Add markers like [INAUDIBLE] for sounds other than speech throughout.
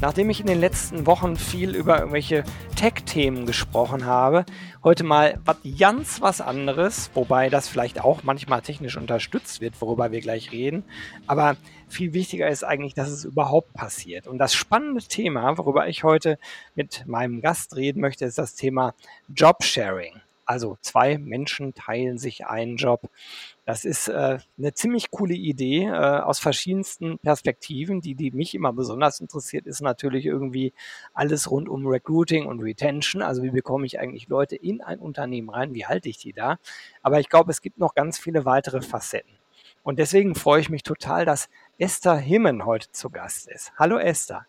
Nachdem ich in den letzten Wochen viel über irgendwelche Tech-Themen gesprochen habe, heute mal was ganz was anderes, wobei das vielleicht auch manchmal technisch unterstützt wird, worüber wir gleich reden. Aber viel wichtiger ist eigentlich, dass es überhaupt passiert. Und das spannende Thema, worüber ich heute mit meinem Gast reden möchte, ist das Thema Jobsharing. Also zwei Menschen teilen sich einen Job. Das ist äh, eine ziemlich coole Idee äh, aus verschiedensten Perspektiven. Die, die mich immer besonders interessiert, ist natürlich irgendwie alles rund um Recruiting und Retention. Also wie bekomme ich eigentlich Leute in ein Unternehmen rein? Wie halte ich die da? Aber ich glaube, es gibt noch ganz viele weitere Facetten. Und deswegen freue ich mich total, dass Esther Himmen heute zu Gast ist. Hallo Esther.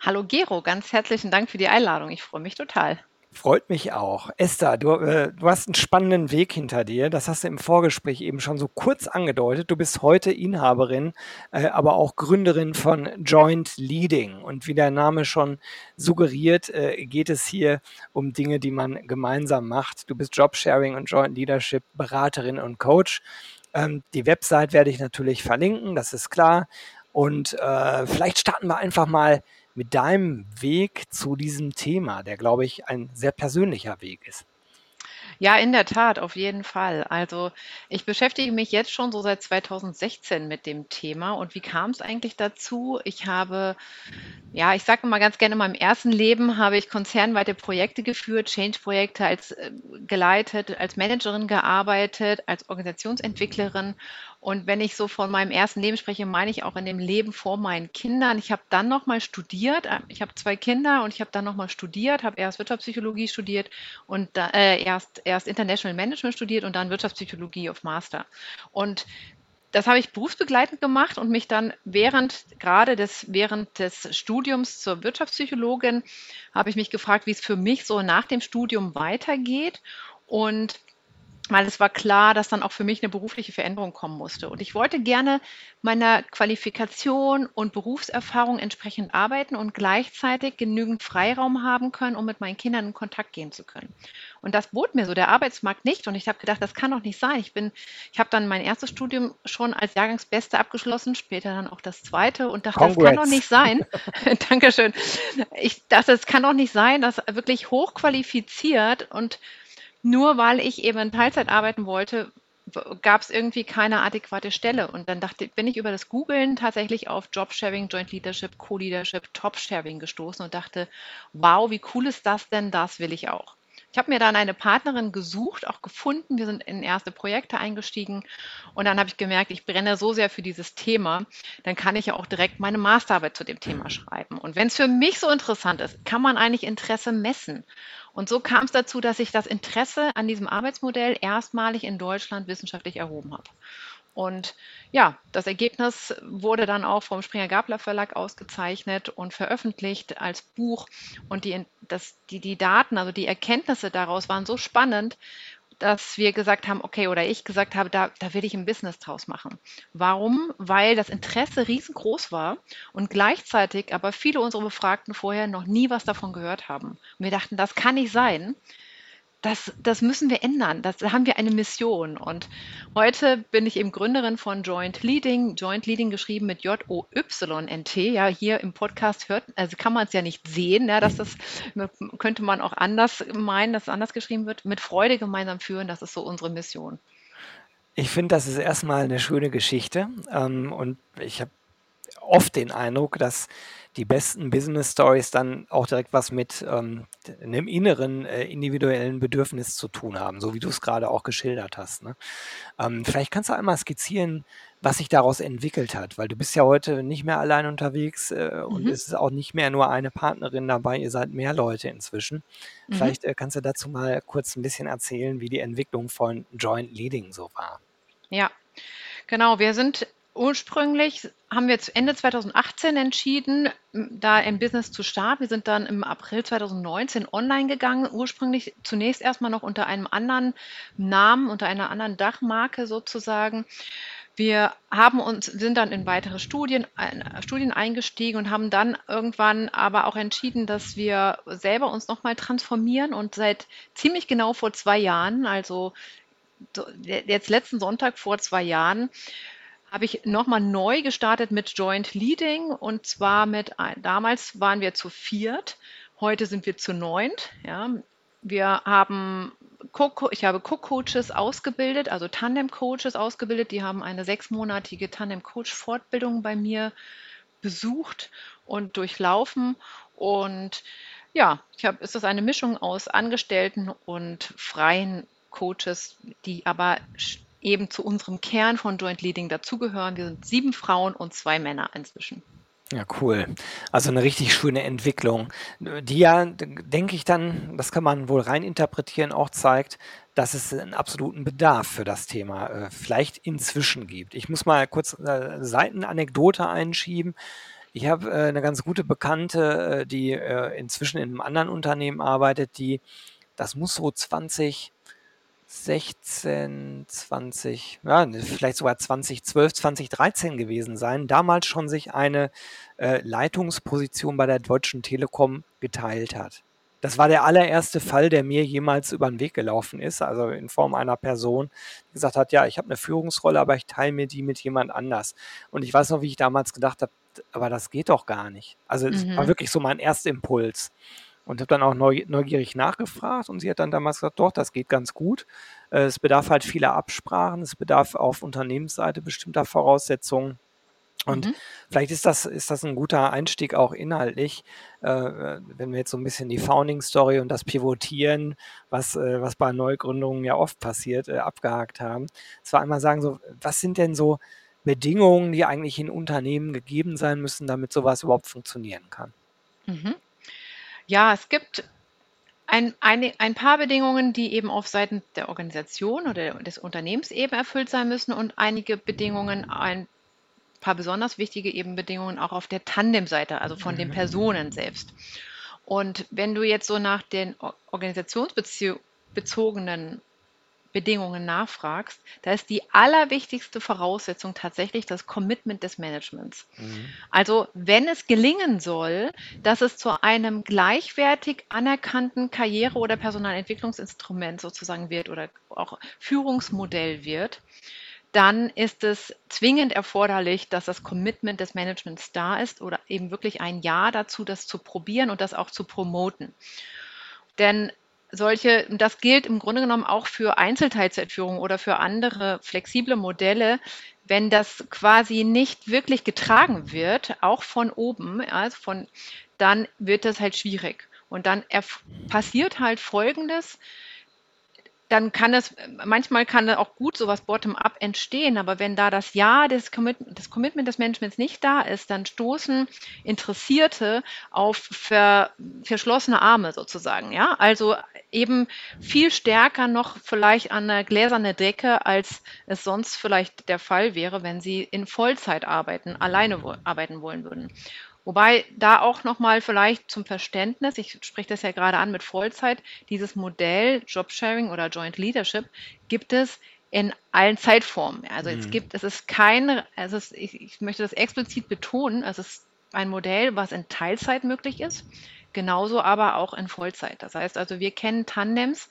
Hallo Gero, ganz herzlichen Dank für die Einladung. Ich freue mich total. Freut mich auch. Esther, du, äh, du hast einen spannenden Weg hinter dir. Das hast du im Vorgespräch eben schon so kurz angedeutet. Du bist heute Inhaberin, äh, aber auch Gründerin von Joint Leading. Und wie der Name schon suggeriert, äh, geht es hier um Dinge, die man gemeinsam macht. Du bist Jobsharing und Joint Leadership Beraterin und Coach. Ähm, die Website werde ich natürlich verlinken, das ist klar. Und äh, vielleicht starten wir einfach mal mit deinem Weg zu diesem Thema, der, glaube ich, ein sehr persönlicher Weg ist. Ja, in der Tat, auf jeden Fall. Also ich beschäftige mich jetzt schon so seit 2016 mit dem Thema. Und wie kam es eigentlich dazu? Ich habe, ja, ich sage mal ganz gerne, in meinem ersten Leben habe ich konzernweite Projekte geführt, Change-Projekte als äh, geleitet, als Managerin gearbeitet, als Organisationsentwicklerin und wenn ich so von meinem ersten Leben spreche, meine ich auch in dem Leben vor meinen Kindern. Ich habe dann nochmal studiert. Ich habe zwei Kinder und ich habe dann nochmal studiert, habe erst Wirtschaftspsychologie studiert und da, äh, erst, erst International Management studiert und dann Wirtschaftspsychologie auf Master. Und das habe ich berufsbegleitend gemacht und mich dann während gerade des während des Studiums zur Wirtschaftspsychologin habe ich mich gefragt, wie es für mich so nach dem Studium weitergeht und weil es war klar, dass dann auch für mich eine berufliche Veränderung kommen musste. Und ich wollte gerne meiner Qualifikation und Berufserfahrung entsprechend arbeiten und gleichzeitig genügend Freiraum haben können, um mit meinen Kindern in Kontakt gehen zu können. Und das bot mir so der Arbeitsmarkt nicht. Und ich habe gedacht, das kann doch nicht sein. Ich bin, ich habe dann mein erstes Studium schon als Jahrgangsbeste abgeschlossen, später dann auch das zweite und dachte, Congrats. das kann doch nicht sein. [LAUGHS] Dankeschön. Ich dachte, es kann doch nicht sein, dass wirklich hochqualifiziert und nur weil ich eben Teilzeit arbeiten wollte, gab es irgendwie keine adäquate Stelle. Und dann dachte, bin ich über das Googlen tatsächlich auf Jobsharing, Joint Leadership, Co-Leadership, Top-Sharing gestoßen und dachte, wow, wie cool ist das denn? Das will ich auch. Ich habe mir dann eine Partnerin gesucht, auch gefunden. Wir sind in erste Projekte eingestiegen und dann habe ich gemerkt, ich brenne so sehr für dieses Thema, dann kann ich ja auch direkt meine Masterarbeit zu dem Thema schreiben. Und wenn es für mich so interessant ist, kann man eigentlich Interesse messen. Und so kam es dazu, dass ich das Interesse an diesem Arbeitsmodell erstmalig in Deutschland wissenschaftlich erhoben habe. Und ja, das Ergebnis wurde dann auch vom Springer-Gabler Verlag ausgezeichnet und veröffentlicht als Buch. Und die, das, die, die Daten, also die Erkenntnisse daraus waren so spannend, dass wir gesagt haben, okay, oder ich gesagt habe, da, da will ich ein Business draus machen. Warum? Weil das Interesse riesengroß war und gleichzeitig aber viele unserer Befragten vorher noch nie was davon gehört haben. Und wir dachten, das kann nicht sein das, das müssen wir ändern. Das, da haben wir eine Mission. Und heute bin ich eben Gründerin von Joint Leading. Joint Leading geschrieben mit J-O-Y-N-T. Ja, hier im Podcast hört, also kann man es ja nicht sehen, ja, dass das könnte man auch anders meinen, dass es anders geschrieben wird. Mit Freude gemeinsam führen, das ist so unsere Mission. Ich finde, das ist erstmal eine schöne Geschichte. Ähm, und ich habe oft den Eindruck, dass die besten Business Stories dann auch direkt was mit ähm, einem inneren, äh, individuellen Bedürfnis zu tun haben, so wie du es gerade auch geschildert hast. Ne? Ähm, vielleicht kannst du einmal skizzieren, was sich daraus entwickelt hat, weil du bist ja heute nicht mehr allein unterwegs äh, und mhm. es ist auch nicht mehr nur eine Partnerin dabei, ihr seid mehr Leute inzwischen. Mhm. Vielleicht äh, kannst du dazu mal kurz ein bisschen erzählen, wie die Entwicklung von Joint Leading so war. Ja, Genau, wir sind Ursprünglich haben wir Ende 2018 entschieden, da im Business zu starten. Wir sind dann im April 2019 online gegangen. Ursprünglich zunächst erstmal noch unter einem anderen Namen, unter einer anderen Dachmarke sozusagen. Wir haben uns, sind dann in weitere Studien, Studien eingestiegen und haben dann irgendwann aber auch entschieden, dass wir selber uns nochmal transformieren und seit ziemlich genau vor zwei Jahren, also jetzt letzten Sonntag vor zwei Jahren, habe ich nochmal neu gestartet mit Joint Leading und zwar mit, damals waren wir zu viert, heute sind wir zu neunt. Ja. Wir haben ich habe Cook-Coaches ausgebildet, also Tandem-Coaches ausgebildet. Die haben eine sechsmonatige Tandem-Coach-Fortbildung bei mir besucht und durchlaufen. Und ja, ich habe, ist das eine Mischung aus Angestellten und freien Coaches, die aber eben zu unserem Kern von Joint Leading dazugehören. Wir sind sieben Frauen und zwei Männer inzwischen. Ja, cool. Also eine richtig schöne Entwicklung, die ja, denke ich dann, das kann man wohl rein interpretieren, auch zeigt, dass es einen absoluten Bedarf für das Thema äh, vielleicht inzwischen gibt. Ich muss mal kurz äh, Seitenanekdote einschieben. Ich habe äh, eine ganz gute Bekannte, äh, die äh, inzwischen in einem anderen Unternehmen arbeitet, die, das muss so 20, 16, 20, ja, ne, vielleicht sogar 2012, 2013 gewesen sein, damals schon sich eine äh, Leitungsposition bei der Deutschen Telekom geteilt hat. Das war der allererste Fall, der mir jemals über den Weg gelaufen ist, also in Form einer Person, die gesagt hat, ja, ich habe eine Führungsrolle, aber ich teile mir die mit jemand anders. Und ich weiß noch, wie ich damals gedacht habe, aber das geht doch gar nicht. Also es war mhm. wirklich so mein erster Impuls. Und habe dann auch neugierig nachgefragt und sie hat dann damals gesagt, doch, das geht ganz gut. Äh, es bedarf halt vieler Absprachen, es bedarf auf Unternehmensseite bestimmter Voraussetzungen. Und mhm. vielleicht ist das, ist das ein guter Einstieg auch inhaltlich, äh, wenn wir jetzt so ein bisschen die Founding-Story und das Pivotieren, was, äh, was bei Neugründungen ja oft passiert, äh, abgehakt haben. Zwar einmal sagen, so, was sind denn so Bedingungen, die eigentlich in Unternehmen gegeben sein müssen, damit sowas überhaupt funktionieren kann? Mhm. Ja, es gibt ein eine ein paar Bedingungen, die eben auf Seiten der Organisation oder des Unternehmens eben erfüllt sein müssen und einige Bedingungen ein paar besonders wichtige eben Bedingungen auch auf der Tandemseite, also von den mhm. Personen selbst. Und wenn du jetzt so nach den organisationsbezogenen Bedingungen nachfragst, da ist die allerwichtigste Voraussetzung tatsächlich das Commitment des Managements. Mhm. Also wenn es gelingen soll, dass es zu einem gleichwertig anerkannten Karriere- oder Personalentwicklungsinstrument sozusagen wird oder auch Führungsmodell wird, dann ist es zwingend erforderlich, dass das Commitment des Managements da ist oder eben wirklich ein Ja dazu, das zu probieren und das auch zu promoten. Denn solche, das gilt im Grunde genommen auch für Einzelteilzeitführung oder für andere flexible Modelle, wenn das quasi nicht wirklich getragen wird, auch von oben, also von, dann wird das halt schwierig. Und dann passiert halt Folgendes, dann kann es, manchmal kann auch gut sowas bottom-up entstehen, aber wenn da das Ja des, Commit des Commitment des Managements nicht da ist, dann stoßen Interessierte auf ver verschlossene Arme sozusagen. Ja? Also eben viel stärker noch vielleicht an eine gläserne Decke, als es sonst vielleicht der Fall wäre, wenn sie in Vollzeit arbeiten, alleine arbeiten wollen würden. Wobei da auch nochmal vielleicht zum Verständnis, ich spreche das ja gerade an mit Vollzeit, dieses Modell Jobsharing oder Joint Leadership gibt es in allen Zeitformen. Also mhm. es gibt, es ist kein, es ist, ich, ich möchte das explizit betonen, es ist ein Modell, was in Teilzeit möglich ist, genauso aber auch in Vollzeit. Das heißt also, wir kennen Tandems,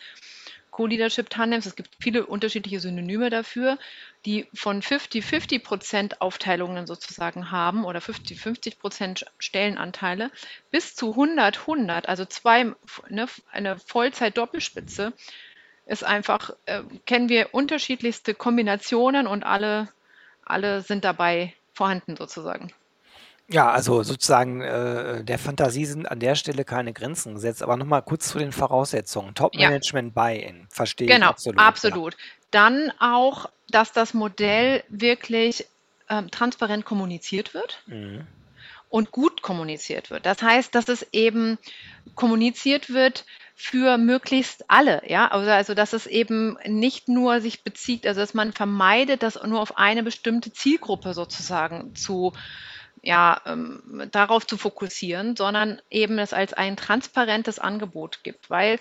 Co-Leadership-Tandems, es gibt viele unterschiedliche Synonyme dafür, die von 50-50% Aufteilungen sozusagen haben oder 50-50% Stellenanteile bis zu 100-100, also zwei, ne, eine Vollzeit-Doppelspitze, ist einfach, äh, kennen wir unterschiedlichste Kombinationen und alle, alle sind dabei vorhanden sozusagen. Ja, also sozusagen äh, der Fantasie sind an der Stelle keine Grenzen gesetzt. Aber nochmal kurz zu den Voraussetzungen. Top-Management Buy-in, verstehe ich Genau, absolut. Ja. absolut. Dann auch, dass das Modell wirklich ähm, transparent kommuniziert wird Mhm. und gut kommuniziert wird. Das heißt, dass es eben kommuniziert wird für möglichst alle, ja. Also, also dass es eben nicht nur sich bezieht, also dass man vermeidet, das nur auf eine bestimmte Zielgruppe sozusagen zu ja, ähm, darauf zu fokussieren, sondern eben es als ein transparentes Angebot gibt, weil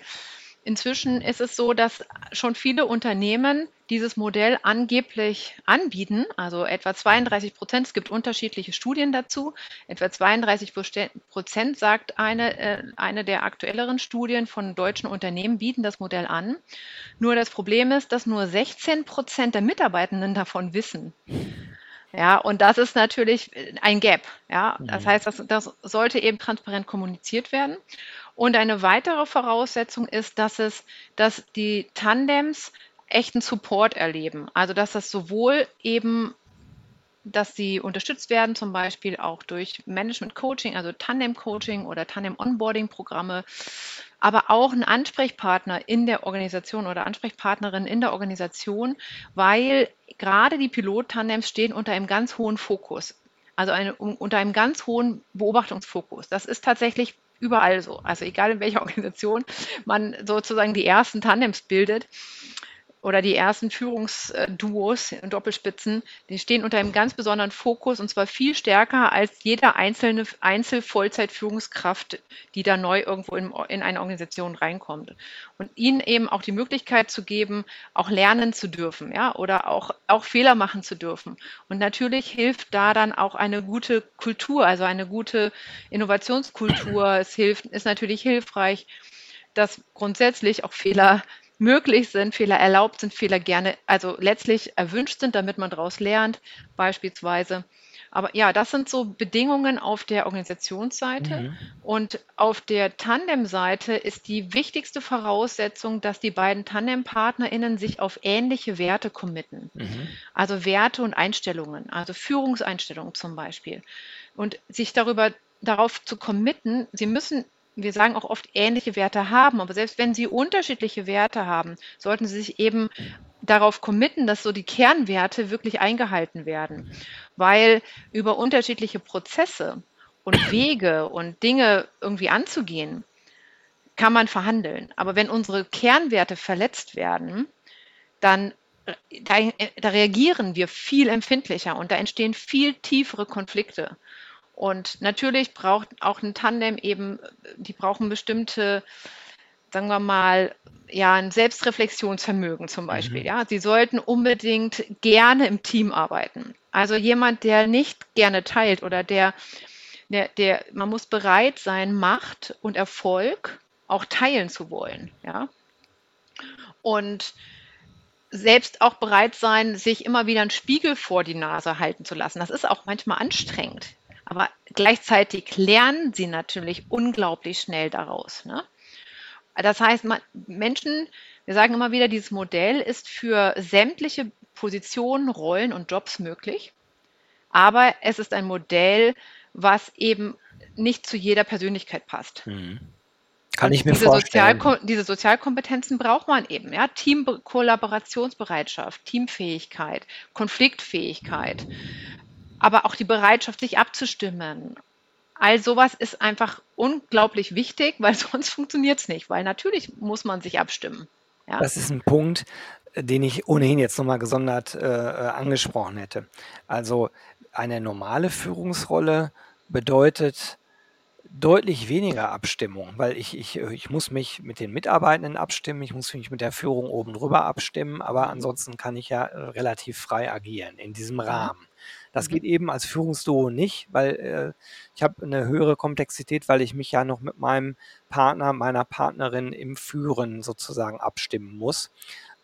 Inzwischen ist es so, dass schon viele Unternehmen dieses Modell angeblich anbieten, also etwa 32 Prozent. Es gibt unterschiedliche Studien dazu. Etwa 32 Prozent sagt eine, äh, eine der aktuelleren Studien von deutschen Unternehmen bieten das Modell an. Nur das Problem ist, dass nur 16 Prozent der Mitarbeitenden davon wissen. Ja, und das ist natürlich ein Gap. Ja, das mhm. heißt, das, das sollte eben transparent kommuniziert werden. Und eine weitere Voraussetzung ist, dass es, dass die Tandems echten Support erleben. Also dass das sowohl eben, dass sie unterstützt werden, zum Beispiel auch durch Management Coaching, also Tandem Coaching oder Tandem Onboarding Programme, aber auch ein Ansprechpartner in der Organisation oder Ansprechpartnerin in der Organisation, weil gerade die Pilot-Tandems stehen unter einem ganz hohen Fokus. Also eine, unter einem ganz hohen Beobachtungsfokus. Das ist tatsächlich überall so. Also egal in welcher [LAUGHS] Organisation man sozusagen die ersten Tandems bildet oder die ersten Führungsduos und Doppelspitzen, die stehen unter einem ganz besonderen Fokus und zwar viel stärker als jeder einzelne Einzel-Vollzeit-Führungskraft, die da neu irgendwo in, in, eine Organisation reinkommt. Und ihnen eben auch die Möglichkeit zu geben, auch lernen zu dürfen, ja, oder auch, auch Fehler machen zu dürfen. Und natürlich hilft da dann auch eine gute Kultur, also eine gute Innovationskultur. Es hilft, ist natürlich hilfreich, dass grundsätzlich auch Fehler möglich sind, Fehler erlaubt sind, Fehler gerne, also letztlich erwünscht sind, damit man daraus lernt, beispielsweise. Aber ja, das sind so Bedingungen auf der Organisationsseite. Mhm. Und auf der Tandem-Seite ist die wichtigste Voraussetzung, dass die beiden Tandem-PartnerInnen sich auf ähnliche Werte committen. Mhm. Also Werte und Einstellungen, also Führungseinstellungen zum Beispiel. Und sich darüber darauf zu committen, sie müssen wir sagen auch oft ähnliche Werte haben, aber selbst wenn sie unterschiedliche Werte haben, sollten sie sich eben darauf committen, dass so die Kernwerte wirklich eingehalten werden, weil über unterschiedliche Prozesse und Wege und Dinge irgendwie anzugehen, kann man verhandeln. Aber wenn unsere Kernwerte verletzt werden, dann da, da reagieren wir viel empfindlicher und da entstehen viel tiefere Konflikte. Und natürlich braucht auch ein Tandem eben, die brauchen bestimmte, sagen wir mal, ja, ein Selbstreflexionsvermögen zum Beispiel. Mhm. Ja, sie sollten unbedingt gerne im Team arbeiten. Also jemand, der nicht gerne teilt oder der, der, der, man muss bereit sein, Macht und Erfolg auch teilen zu wollen. Ja, und selbst auch bereit sein, sich immer wieder einen Spiegel vor die Nase halten zu lassen. Das ist auch manchmal anstrengend. Aber gleichzeitig lernen sie natürlich unglaublich schnell daraus. Ne? Das heißt, man, Menschen, wir sagen immer wieder, dieses Modell ist für sämtliche Positionen, Rollen und Jobs möglich. Aber es ist ein Modell, was eben nicht zu jeder Persönlichkeit passt. Mhm. Kann und ich mir diese vorstellen. Sozialko diese Sozialkompetenzen braucht man eben. Ja? Teamkollaborationsbereitschaft, Teamfähigkeit, Konfliktfähigkeit, aber auch die Bereitschaft, sich abzustimmen. All sowas ist einfach unglaublich wichtig, weil [LAUGHS] sonst funktioniert es nicht, weil natürlich muss man sich abstimmen. Ja? Das ist ein Punkt, den ich ohnehin jetzt nochmal gesondert äh, angesprochen hätte. Also eine normale Führungsrolle bedeutet deutlich weniger Abstimmung, weil ich, ich, ich muss mich mit den Mitarbeitenden abstimmen, ich muss mich mit der Führung oben drüber abstimmen, aber ansonsten kann ich ja relativ frei agieren in diesem Rahmen. Das mhm. geht eben als Führungsduo nicht, weil äh, ich habe eine höhere Komplexität, weil ich mich ja noch mit meinem Partner, meiner Partnerin im Führen sozusagen abstimmen muss.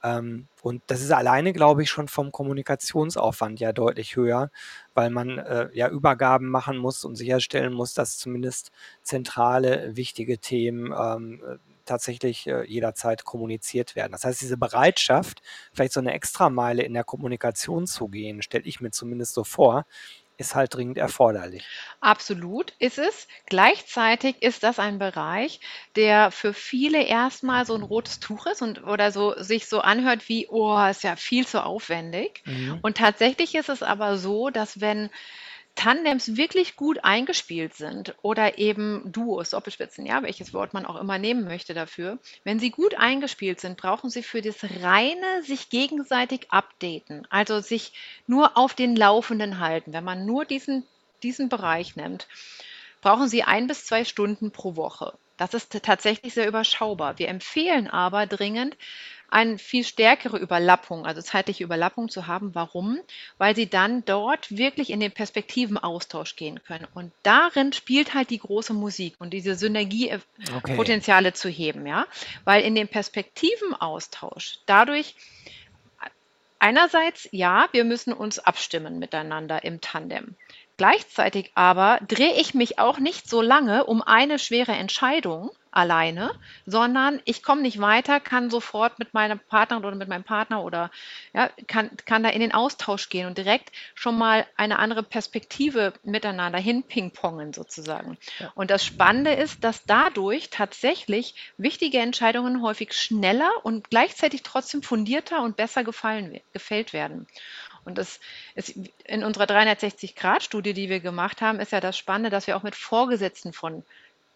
Ähm, und das ist alleine, glaube ich, schon vom Kommunikationsaufwand ja deutlich höher, weil man äh, ja Übergaben machen muss und sicherstellen muss, dass zumindest zentrale, wichtige Themen ähm, tatsächlich äh, jederzeit kommuniziert werden. Das heißt, diese Bereitschaft, vielleicht so eine Extrameile in der Kommunikation zu gehen, stelle ich mir zumindest so vor, ist halt dringend erforderlich. Absolut ist es. Gleichzeitig ist das ein Bereich, der für viele erstmal so ein rotes Tuch ist und oder so sich so anhört wie, oh, ist ja viel zu aufwendig. Mhm. Und tatsächlich ist es aber so, dass wenn Tandems wirklich gut eingespielt sind oder eben Duos, Doppelspitzen, ja, welches Wort man auch immer nehmen möchte dafür, wenn sie gut eingespielt sind, brauchen sie für das reine sich gegenseitig updaten, also sich nur auf den Laufenden halten. Wenn man nur diesen, diesen Bereich nimmt, brauchen sie ein bis zwei Stunden pro Woche. Das ist tatsächlich sehr überschaubar. Wir empfehlen aber dringend, eine viel stärkere Überlappung, also zeitliche Überlappung zu haben. Warum? Weil sie dann dort wirklich in den Perspektivenaustausch gehen können. Und darin spielt halt die große Musik und diese Synergiepotenziale okay. zu heben, ja. Weil in dem Perspektivenaustausch dadurch einerseits, ja, wir müssen uns abstimmen miteinander im Tandem. Gleichzeitig aber drehe ich mich auch nicht so lange um eine schwere Entscheidung alleine, sondern ich komme nicht weiter, kann sofort mit meiner Partnerin oder mit meinem Partner oder ja, kann, kann da in den Austausch gehen und direkt schon mal eine andere Perspektive miteinander hin pingpongen sozusagen. Ja. Und das Spannende ist, dass dadurch tatsächlich wichtige Entscheidungen häufig schneller und gleichzeitig trotzdem fundierter und besser gefallen, gefällt werden. Und das ist in unserer 360-Grad-Studie, die wir gemacht haben, ist ja das Spannende, dass wir auch mit Vorgesetzten von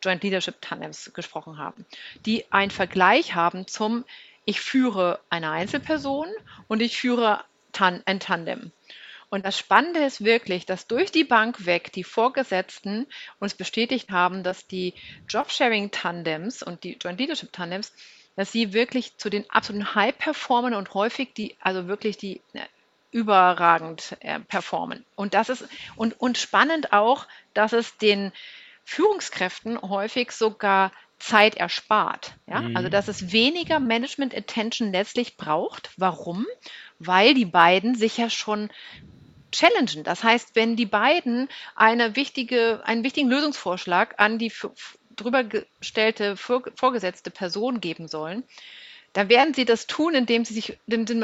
Joint Leadership Tandems gesprochen haben, die einen Vergleich haben zum ich führe eine Einzelperson und ich führe ein Tandem. Und das Spannende ist wirklich, dass durch die Bank weg die Vorgesetzten uns bestätigt haben, dass die Jobsharing-Tandems und die Joint Leadership-Tandems, dass sie wirklich zu den absoluten High-Performern und häufig die, also wirklich die überragend äh, performen. Und das ist und, und spannend auch, dass es den Führungskräften häufig sogar Zeit erspart. Ja? Mhm. Also dass es weniger Management Attention letztlich braucht. Warum? Weil die beiden sich ja schon challengen. Das heißt, wenn die beiden eine wichtige, einen wichtigen Lösungsvorschlag an die drüber gestellte vorgesetzte Person geben sollen, dann werden sie das tun, indem sie sich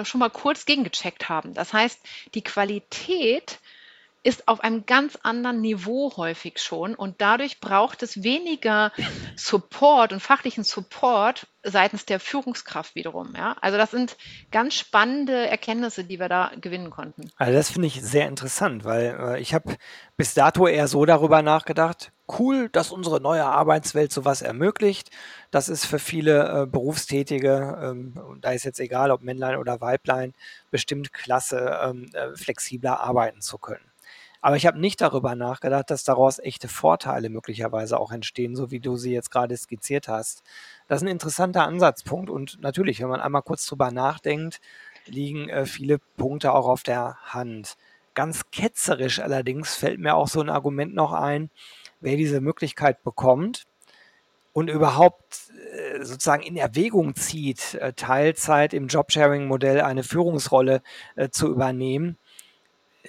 schon mal kurz gegengecheckt haben. Das heißt, die Qualität ist auf einem ganz anderen Niveau häufig schon und dadurch braucht es weniger Support und fachlichen Support seitens der Führungskraft wiederum. Ja? Also das sind ganz spannende Erkenntnisse, die wir da gewinnen konnten. Also das finde ich sehr interessant, weil äh, ich habe bis dato eher so darüber nachgedacht, cool, dass unsere neue Arbeitswelt sowas ermöglicht. Das ist für viele äh, Berufstätige, ähm, da ist jetzt egal, ob Männlein oder Weiblein, bestimmt klasse, ähm, äh, flexibler arbeiten zu können. Aber ich habe nicht darüber nachgedacht, dass daraus echte Vorteile möglicherweise auch entstehen, so wie du sie jetzt gerade skizziert hast. Das ist ein interessanter Ansatzpunkt und natürlich, wenn man einmal kurz drüber nachdenkt, liegen äh, viele Punkte auch auf der Hand. Ganz ketzerisch allerdings fällt mir auch so ein Argument noch ein, wer diese Möglichkeit bekommt und überhaupt äh, sozusagen in Erwägung zieht, äh, Teilzeit im Jobsharing-Modell eine Führungsrolle äh, zu übernehmen,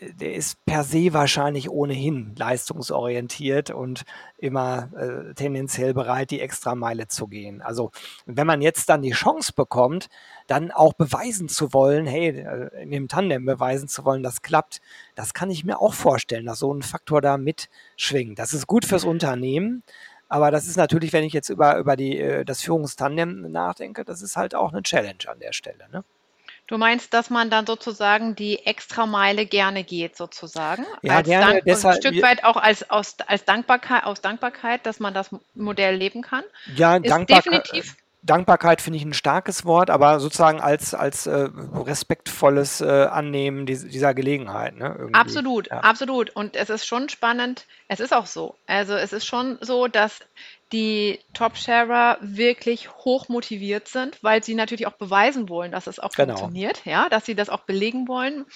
der ist per se wahrscheinlich ohnehin leistungsorientiert und immer äh, tendenziell bereit, die Extrameile zu gehen. Also wenn man jetzt dann die Chance bekommt, dann auch beweisen zu wollen, hey, äh, in dem Tandem beweisen zu wollen, das klappt, das kann ich mir auch vorstellen, dass so ein Faktor da mitschwingt. Das ist gut fürs Unternehmen, aber das ist natürlich, wenn ich jetzt über, über die, äh, das Führungstandem nachdenke, das ist halt auch eine Challenge an der Stelle. Ne? Du meinst, dass man dann sozusagen die Extrameile gerne geht, sozusagen? Ja, als gerne. Dank, deshalb, ein Stück weit auch als, aus, als Dankbarkeit, aus Dankbarkeit, dass man das Modell leben kann? Ja, ist Dankbarkeit. Definitiv Dankbarkeit finde ich ein starkes Wort, aber sozusagen als, als äh, respektvolles äh, Annehmen dieser Gelegenheit. Ne, absolut, ja. absolut. Und es ist schon spannend, es ist auch so. Also es ist schon so, dass die Top-Sharer wirklich hoch motiviert sind, weil sie natürlich auch beweisen wollen, dass es auch genau. funktioniert, ja, dass sie das auch belegen wollen.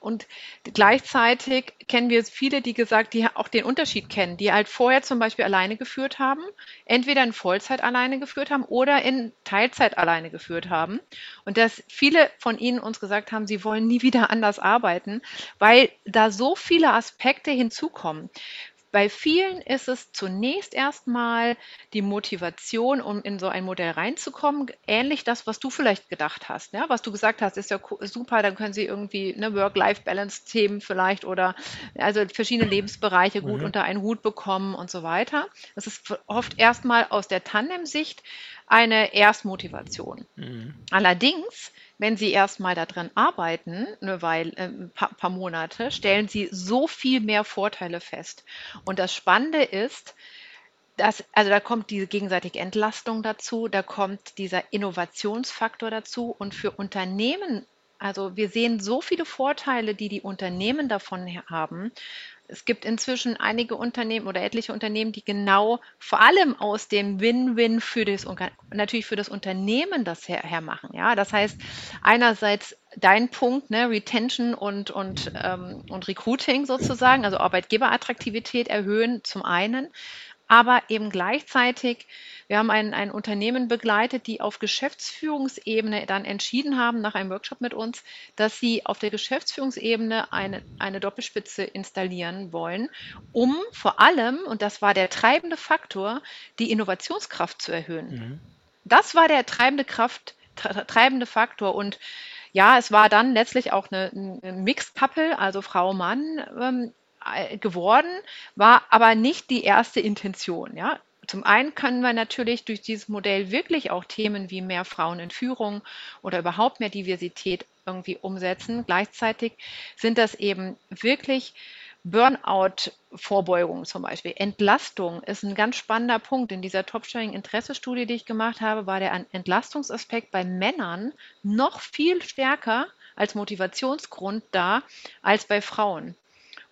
Und gleichzeitig kennen wir viele, die gesagt, die auch den Unterschied kennen, die halt vorher zum Beispiel alleine geführt haben, entweder in Vollzeit alleine geführt haben oder in Teilzeit alleine geführt haben. Und dass viele von ihnen uns gesagt haben, sie wollen nie wieder anders arbeiten, weil da so viele Aspekte hinzukommen. Bei vielen ist es zunächst erstmal die Motivation, um in so ein Modell reinzukommen, ähnlich das, was du vielleicht gedacht hast. Ja? Was du gesagt hast, ist ja super, dann können sie irgendwie ne, Work-Life-Balance-Themen vielleicht oder also verschiedene Lebensbereiche gut mhm. unter einen Hut bekommen und so weiter. Das ist oft erstmal aus der Tandem-Sicht eine Erstmotivation. Mhm. Allerdings wenn Sie erstmal da drin arbeiten, eine Weile, äh, ein paar, paar Monate, stellen Sie so viel mehr Vorteile fest. Und das Spannende ist, dass, also da kommt diese gegenseitige Entlastung dazu, da kommt dieser Innovationsfaktor dazu und für Unternehmen, also wir sehen so viele Vorteile, die die Unternehmen davon haben, es gibt inzwischen einige Unternehmen oder etliche Unternehmen, die genau vor allem aus dem Win-Win für das natürlich für das Unternehmen das her, her machen. Ja, das heißt einerseits dein Punkt, ne, Retention und und ähm, und Recruiting sozusagen, also Arbeitgeberattraktivität erhöhen zum einen, aber eben gleichzeitig wir haben ein, ein Unternehmen begleitet, die auf Geschäftsführungsebene dann entschieden haben, nach einem Workshop mit uns, dass sie auf der Geschäftsführungsebene eine, eine Doppelspitze installieren wollen, um vor allem, und das war der treibende Faktor, die Innovationskraft zu erhöhen. Mhm. Das war der treibende Kraft, treibende Faktor. Und ja, es war dann letztlich auch eine, eine Couple, also Frau Mann, ähm, äh, geworden, war aber nicht die erste Intention. Ja? Zum einen können wir natürlich durch dieses Modell wirklich auch Themen wie mehr Frauen in Führung oder überhaupt mehr Diversität irgendwie umsetzen. Gleichzeitig sind das eben wirklich Burnout-Vorbeugung zum Beispiel. Entlastung ist ein ganz spannender Punkt. In dieser Top-Sharing-Interesse-Studie, die ich gemacht habe, war der Entlastungsaspekt bei Männern noch viel stärker als Motivationsgrund da als bei Frauen.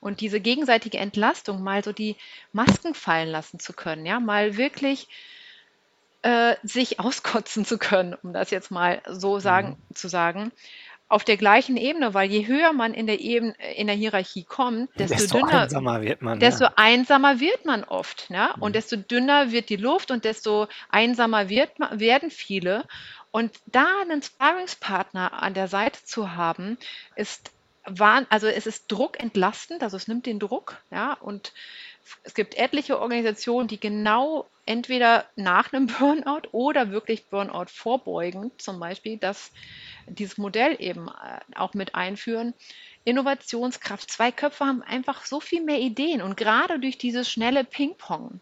Und diese gegenseitige Entlastung, mal so die Masken fallen lassen zu können, ja, mal wirklich äh, sich [LAUGHS] auskotzen zu können, um das jetzt mal so sagen, mhm. zu sagen, auf der gleichen Ebene, weil je höher man in der, Ebene, in der Hierarchie kommt, desto, desto dünner einsamer wird man. Desto ja. einsamer wird man oft. Ne? Mhm. Und desto dünner wird die Luft und desto einsamer wird, werden viele. Und da einen Sparringspartner an der Seite zu haben, ist waren, also es ist druckentlastend, also es nimmt den Druck, ja, und es gibt etliche Organisationen, die genau entweder nach einem [LAUGHS] Burnout oder wirklich Burnout vorbeugend, zum Beispiel, dass dieses Modell eben äh, auch mit einführen. Innovationskraft, zwei Köpfe haben einfach so viel mehr Ideen und gerade durch dieses schnelle Ping-Pong.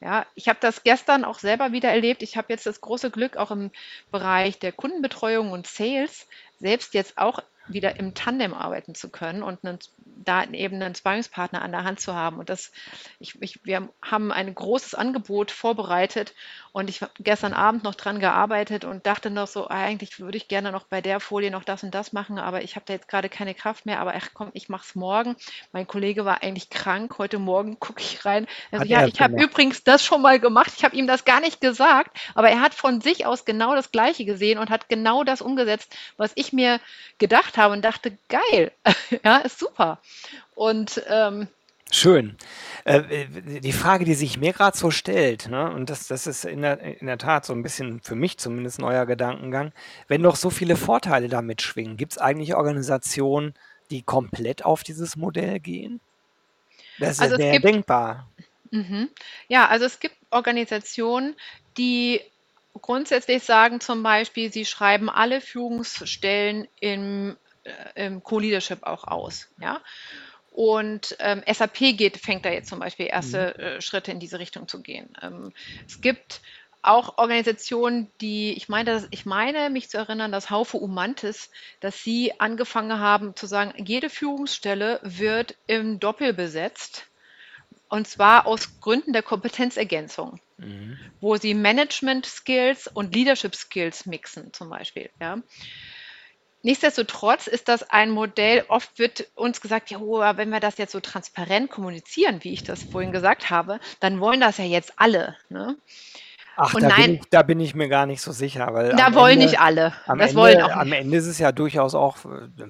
Ja, ich habe das gestern auch selber wieder erlebt. Ich habe jetzt das große Glück, auch im Bereich der Kundenbetreuung und Sales selbst jetzt auch wieder im Tandem arbeiten zu können und einen, da eben einen Sparringspartner an der Hand zu haben. Und das, ich, ich, wir haben ein großes Angebot vorbereitet und ich habe gestern Abend noch dran gearbeitet und dachte noch so, eigentlich würde ich gerne noch bei der Folie noch das und das machen, aber ich habe da jetzt gerade keine Kraft mehr. Aber ach komm, ich mache es morgen. Mein Kollege war eigentlich krank. Heute Morgen [LAUGHS] gucke ich rein. Also ja, ich habe übrigens das schon mal gemacht. Ich habe ihm das gar nicht gesagt, aber er hat von sich aus genau das Gleiche gesehen und hat genau das umgesetzt, was ich mir gedacht habe und dachte, geil, [LAUGHS] ja, ist super. Und ähm, Schön. Äh, die Frage, die sich mir gerade so stellt, ne, und das, das ist in der, in der Tat so ein bisschen für mich zumindest neuer Gedankengang, wenn doch so viele Vorteile damit schwingen, gibt es eigentlich Organisationen, die komplett auf dieses Modell gehen? Das ist also sehr denkbar. Mhm. Ja, also es gibt Organisationen, die grundsätzlich sagen zum Beispiel, sie schreiben alle Führungsstellen im, äh, im Co-Leadership auch aus. Ja? Und ähm, SAP geht, fängt da jetzt zum Beispiel erste mhm. äh, Schritte in diese Richtung zu gehen. Ähm, es gibt auch Organisationen, die, ich meine, ich meine, mich zu erinnern, dass Haufe Umantis, dass sie angefangen haben zu sagen, jede Führungsstelle wird im Doppel besetzt. Und zwar aus Gründen der Kompetenzergänzung, mhm. wo sie Management Skills und Leadership Skills mixen, zum Beispiel. Ja. Nichtsdestotrotz ist das ein Modell, oft wird uns gesagt, ja, oh, wenn wir das jetzt so transparent kommunizieren, wie ich das vorhin gesagt habe, dann wollen das ja jetzt alle. Ne? Ach, da, nein, bin ich, da bin ich mir gar nicht so sicher. Weil da wollen Ende, nicht alle. Am das Ende, wollen auch nicht. Am Ende ist es ja durchaus auch,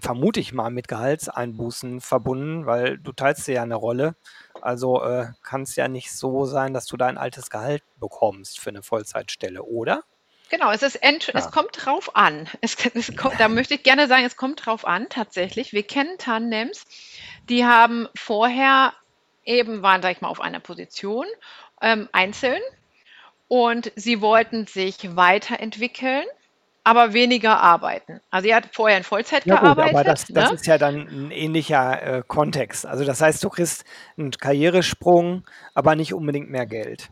vermute ich mal, mit Gehaltseinbußen verbunden, weil du teilst dir ja eine Rolle. Also äh, kann es ja nicht so sein, dass du dein altes Gehalt bekommst für eine Vollzeitstelle, oder? Genau, es, ist ent ja. es kommt drauf an. Es, es kommt, da [LAUGHS] möchte ich gerne sagen, es kommt drauf an, tatsächlich. Wir kennen Tandems, die haben vorher eben, waren, sag ich mal, auf einer Position ähm, einzeln und sie wollten sich weiterentwickeln, aber weniger arbeiten. Also sie hat vorher in Vollzeit ja, gearbeitet. Gut, aber das, das ne? ist ja dann ein ähnlicher äh, Kontext. Also das heißt, du kriegst einen Karrieresprung, aber nicht unbedingt mehr Geld.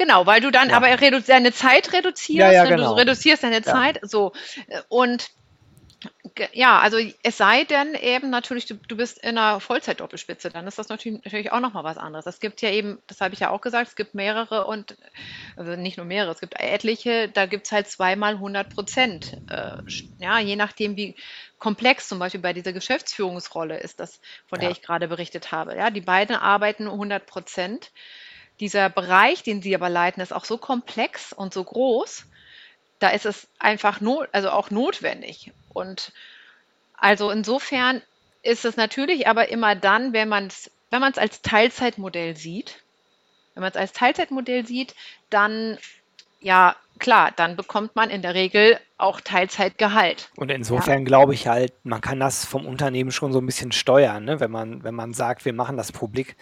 Genau, weil du dann ja. aber deine Zeit reduzierst, ja, ja, genau. du reduzierst deine Zeit, so. Und Ja, also es sei denn eben natürlich, du, du bist in einer Vollzeit-Doppelspitze, dann ist das natürlich, natürlich auch nochmal was anderes. Es gibt ja eben, das habe ich ja auch gesagt, es gibt mehrere und, also nicht nur mehrere, es gibt etliche, da gibt es halt zweimal 100 Prozent. Äh, ja, je nachdem, wie komplex zum Beispiel bei dieser Geschäftsführungsrolle ist das, von der ich gerade berichtet habe. Ja, die beiden arbeiten 100 Prozent. Dieser Bereich, den sie aber leiten, ist auch so komplex und so groß, da ist es einfach not, also auch notwendig. Und also insofern ist es natürlich aber immer dann, wenn man es wenn man es als Teilzeitmodell sieht, wenn man es als Teilzeitmodell sieht, dann ja, klar, dann bekommt man in der Regel auch Teilzeitgehalt. Und insofern ja. glaube ich halt, man kann das vom Unternehmen schon so ein bisschen steuern, ne? wenn, man, wenn man sagt, wir machen das publik,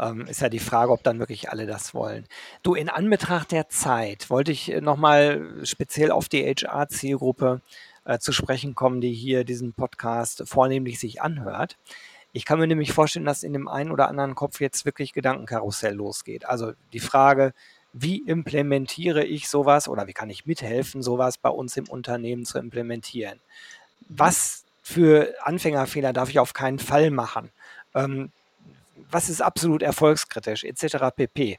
ähm, ist ja die Frage, ob dann wirklich alle das wollen. Du, in Anbetracht der Zeit wollte ich äh, nochmal speziell auf die HR-Zielgruppe äh, zu sprechen kommen, die hier diesen Podcast vornehmlich sich anhört. Ich kann mir nämlich vorstellen, dass in dem einen oder anderen Kopf jetzt wirklich Gedankenkarussell losgeht. Also die Frage, wie implementiere ich sowas oder wie kann ich mithelfen, sowas bei uns im Unternehmen zu implementieren? Was für Anfängerfehler darf ich auf keinen Fall machen? Ähm, was ist absolut erfolgskritisch, etc. pp.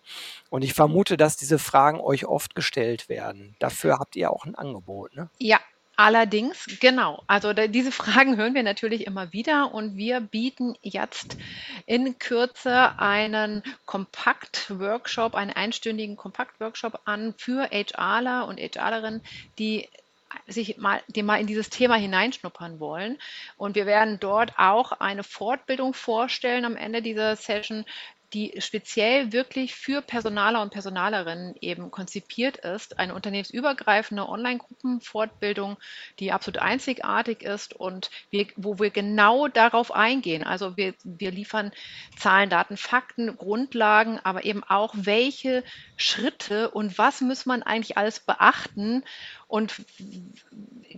Und ich vermute, dass diese Fragen euch oft gestellt werden. Dafür habt ihr auch ein Angebot. Ne? Ja, Allerdings, genau. Also da, diese [LAUGHS] Fragen hören wir natürlich immer wieder und wir bieten jetzt in Kürze einen Kompakt-Workshop, einen einstündigen Kompakt-Workshop an für HRler und HRlerinnen, die sich mal, die mal in dieses Thema hineinschnuppern wollen. Und wir werden dort auch eine Fortbildung vorstellen am Ende dieser Session, die speziell wirklich für Personaler und Personalerinnen eben konzipiert ist. Eine unternehmensübergreifende Online-Gruppenfortbildung, die absolut einzigartig ist und wir, wo wir genau darauf eingehen. Also wir, wir liefern Zahlen, Daten, Fakten, Grundlagen, aber eben auch, welche Schritte und was muss man eigentlich alles beachten. Und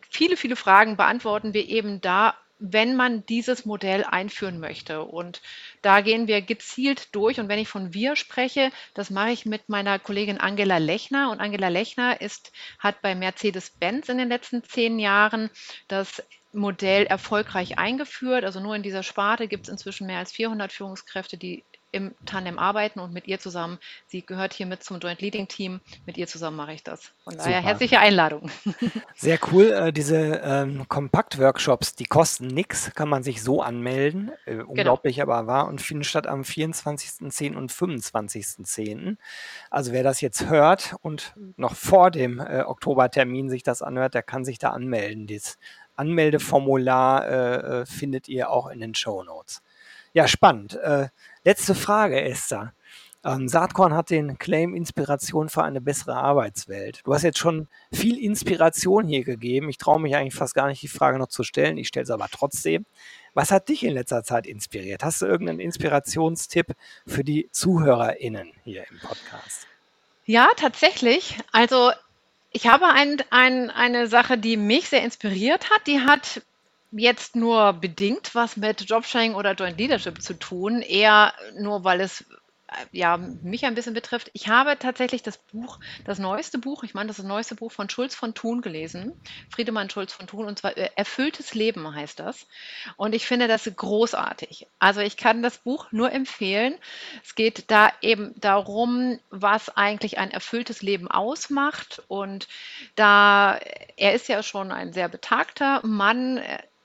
viele, viele Fragen beantworten wir eben da wenn man dieses Modell einführen möchte. Und da gehen wir gezielt durch. Und wenn ich von wir spreche, das mache ich mit meiner Kollegin Angela Lechner. Und Angela Lechner ist, hat bei Mercedes-Benz in den letzten zehn Jahren das Modell erfolgreich eingeführt. Also nur in dieser Sparte gibt es inzwischen mehr als 400 Führungskräfte, die im Tandem arbeiten und mit ihr zusammen. Sie gehört hier mit zum Joint Leading Team. Mit ihr zusammen mache ich das. Von daher Super. herzliche Einladung. [LAUGHS] [LAUGHS] Sehr cool. Äh, diese ähm, Kompakt-Workshops, die kosten nichts, kann man sich so anmelden. Äh, genau. unglaublich genau. aber wahr und finden statt am 24.10. und 25.10. Also wer das jetzt hört und noch vor dem äh, Oktobertermin sich das anhört, der kann sich da anmelden. Das Anmeldeformular äh, äh, findet ihr auch in den Show Notes. Ja, spannend. Letzte Frage, Esther. Ähm, Saatkorn hat den Claim Inspiration für eine bessere Arbeitswelt. Du hast jetzt schon viel Inspiration hier gegeben. Ich traue mich eigentlich fast gar nicht, die Frage noch zu stellen. Ich stelle es aber trotzdem. Was hat dich in letzter Zeit inspiriert? Hast du irgendeinen Inspirationstipp für die ZuhörerInnen hier im Podcast? Ja, tatsächlich. Also ich habe ein, ein, eine Sache, die mich sehr inspiriert hat. Die hat jetzt nur bedingt was mit Jobsharing oder Joint Leadership zu tun, eher nur, weil es äh, ja, mich ein bisschen betrifft. Ich habe tatsächlich das Buch, das neueste Buch, ich meine, das ist das neueste Buch von Schulz von Thun gelesen, Friedemann Schulz von Thun, und zwar äh, Erfülltes Leben heißt das. Und ich finde das großartig. Also ich kann das Buch nur empfehlen. Es geht da eben darum, was eigentlich ein erfülltes Leben ausmacht. Und da, er ist ja schon ein sehr betagter Mann,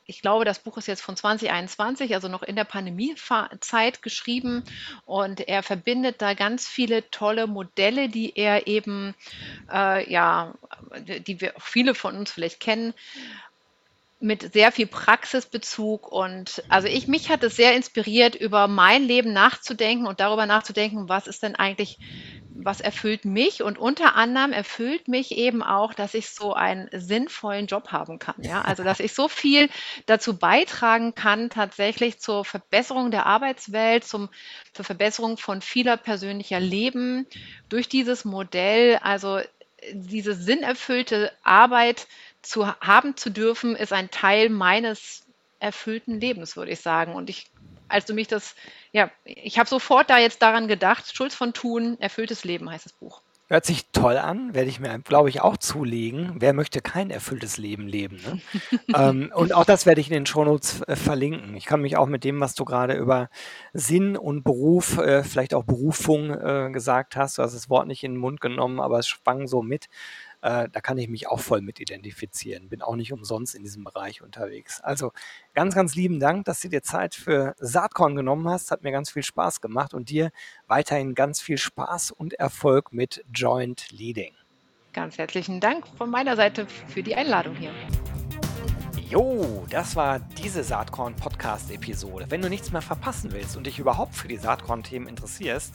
ich glaube, das Buch ist jetzt von 2021, also noch in der Pandemiezeit geschrieben. Und er verbindet da ganz viele tolle Modelle, die er eben, äh, ja, die wir viele von uns vielleicht kennen, mit sehr viel Praxisbezug und also ich mich hat es sehr inspiriert, über mein Leben nachzudenken und darüber nachzudenken, was ist denn eigentlich was erfüllt mich? Und unter anderem erfüllt mich eben auch, dass ich so einen sinnvollen Job haben kann. Ja? Also, dass ich so viel dazu beitragen kann, tatsächlich zur Verbesserung der Arbeitswelt, zum, zur Verbesserung von vieler persönlicher Leben durch dieses Modell. Also, diese sinnerfüllte Arbeit zu haben zu dürfen, ist ein Teil meines erfüllten Lebens, würde ich sagen. Und ich als du mich das, ja, ich habe sofort da jetzt daran gedacht, Schulz von Thun, Erfülltes Leben heißt das Buch. Hört sich toll an, werde ich mir, glaube ich, auch zulegen. Wer möchte kein erfülltes Leben leben? Ne? [LAUGHS] ähm, und auch das werde ich in den Shownotes äh, verlinken. Ich kann mich auch mit dem, was du gerade über Sinn und Beruf, äh, vielleicht auch Berufung äh, gesagt hast, du hast das Wort nicht in den Mund genommen, aber es schwang so mit, äh, da kann ich mich auch voll mit identifizieren. Bin auch nicht umsonst in diesem Bereich unterwegs. Also ganz, ganz lieben Dank, dass du dir Zeit für Saatkorn genommen hast. Hat mir ganz viel Spaß gemacht und dir weiterhin ganz viel Spaß und Erfolg mit Joint Leading. Ganz herzlichen Dank von meiner Seite für die Einladung hier. Jo, das war diese Saatkorn-Podcast-Episode. Wenn du nichts mehr verpassen willst und dich überhaupt für die Saatkorn-Themen interessierst,